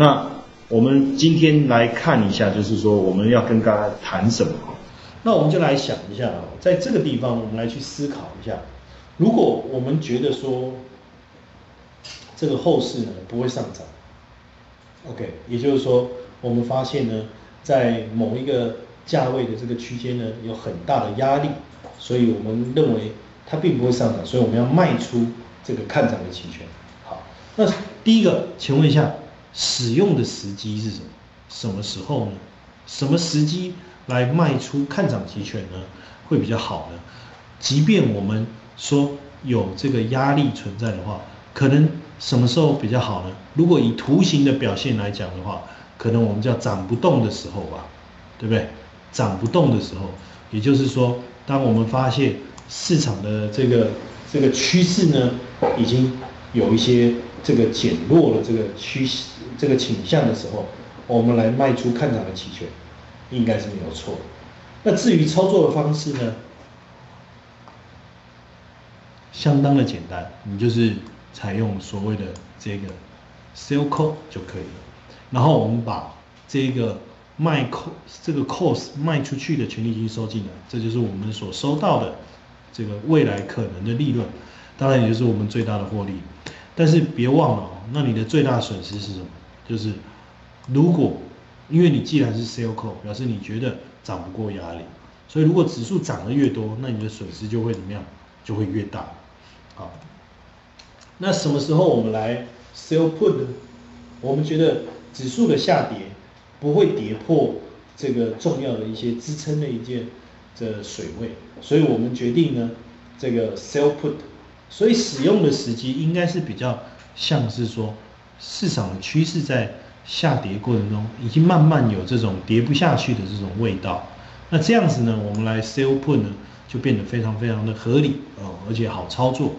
那我们今天来看一下，就是说我们要跟大家谈什么？那我们就来想一下啊，在这个地方我们来去思考一下，如果我们觉得说这个后市呢不会上涨，OK，也就是说我们发现呢，在某一个价位的这个区间呢有很大的压力，所以我们认为它并不会上涨，所以我们要卖出这个看涨的期权。好，那第一个，请问一下，使用的时机是什么？什么时候呢？什么时机？来卖出看涨期权呢，会比较好呢。即便我们说有这个压力存在的话，可能什么时候比较好呢？如果以图形的表现来讲的话，可能我们叫涨不动的时候吧，对不对？涨不动的时候，也就是说，当我们发现市场的这个这个趋势呢，已经有一些这个减弱了这个趋势这个倾向的时候，我们来卖出看涨的期权。应该是没有错。那至于操作的方式呢，相当的简单，你就是采用所谓的这个 sell call 就可以了。然后我们把这个卖 call 这个 cost 卖出去的权利金收进来，这就是我们所收到的这个未来可能的利润，当然也就是我们最大的获利。但是别忘了哦，那你的最大损失是什么？就是如果因为你既然是 sell call，表示你觉得涨不过压力，所以如果指数涨得越多，那你的损失就会怎么样？就会越大。好，那什么时候我们来 sell put 呢？我们觉得指数的下跌不会跌破这个重要的一些支撑的一件这水位，所以我们决定呢，这个 sell put。所以使用的时机应该是比较像是说市场的趋势在。下跌过程中，已经慢慢有这种跌不下去的这种味道。那这样子呢，我们来 sell put 呢，就变得非常非常的合理哦，而且好操作。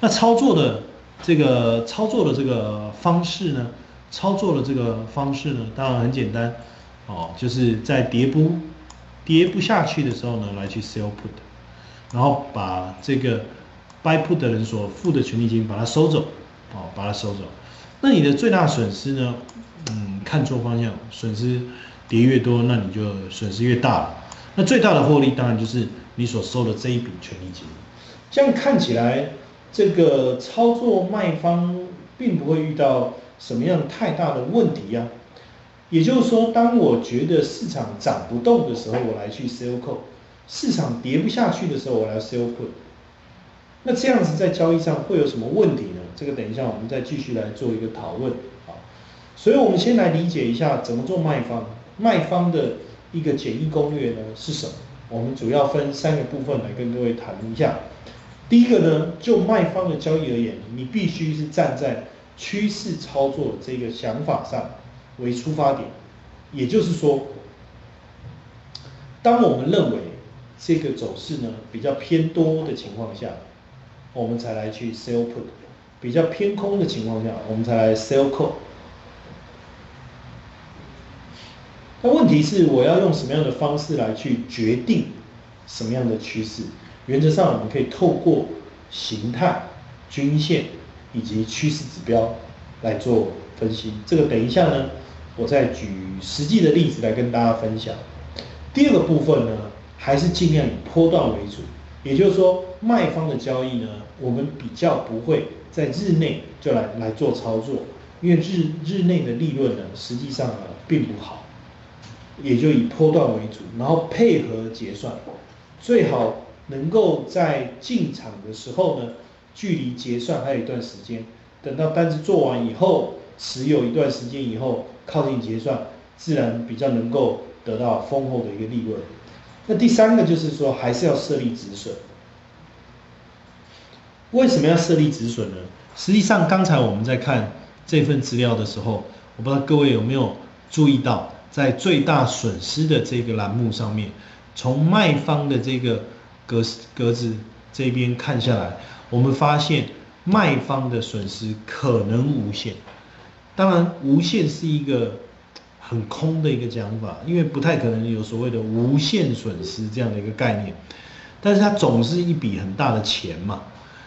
那操作的这个操作的这个方式呢，操作的这个方式呢，当然很简单哦，就是在跌不跌不下去的时候呢，来去 sell put，然后把这个 buy put 的人所付的权利金把它收走哦，把它收走。那你的最大损失呢？嗯，看错方向，损失跌越多，那你就损失越大了。那最大的获利当然就是你所收的这一笔权利金。这样看起来，这个操作卖方并不会遇到什么样太大的问题呀。也就是说，当我觉得市场涨不动的时候，我来去 sell call；市场跌不下去的时候，我来 sell put。那这样子在交易上会有什么问题呢？这个等一下我们再继续来做一个讨论啊。所以，我们先来理解一下怎么做卖方。卖方的一个简易攻略呢是什么？我们主要分三个部分来跟各位谈一下。第一个呢，就卖方的交易而言，你必须是站在趋势操作这个想法上为出发点。也就是说，当我们认为这个走势呢比较偏多的情况下，我们才来去 sell put；比较偏空的情况下，我们才来 sell call。那问题是，我要用什么样的方式来去决定什么样的趋势？原则上，我们可以透过形态、均线以及趋势指标来做分析。这个等一下呢，我再举实际的例子来跟大家分享。第二个部分呢，还是尽量以波段为主，也就是说，卖方的交易呢，我们比较不会在日内就来来做操作，因为日日内的利润呢，实际上呢并不好。也就以波段为主，然后配合结算，最好能够在进场的时候呢，距离结算还有一段时间，等到单子做完以后，持有一段时间以后，靠近结算，自然比较能够得到丰厚的一个利润。那第三个就是说，还是要设立止损。为什么要设立止损呢？实际上，刚才我们在看这份资料的时候，我不知道各位有没有注意到。在最大损失的这个栏目上面，从卖方的这个格格子这边看下来，我们发现卖方的损失可能无限。当然，无限是一个很空的一个讲法，因为不太可能有所谓的无限损失这样的一个概念。但是它总是一笔很大的钱嘛，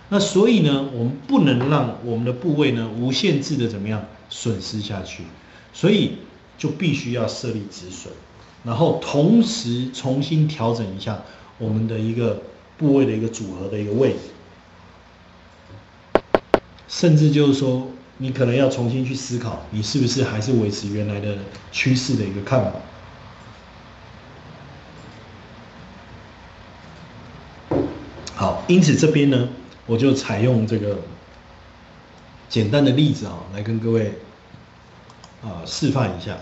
那所以呢，我们不能让我们的部位呢无限制的怎么样损失下去。所以就必须要设立止损，然后同时重新调整一下我们的一个部位的一个组合的一个位置，甚至就是说，你可能要重新去思考，你是不是还是维持原来的趋势的一个看法。好，因此这边呢，我就采用这个简单的例子啊，来跟各位啊示范一下。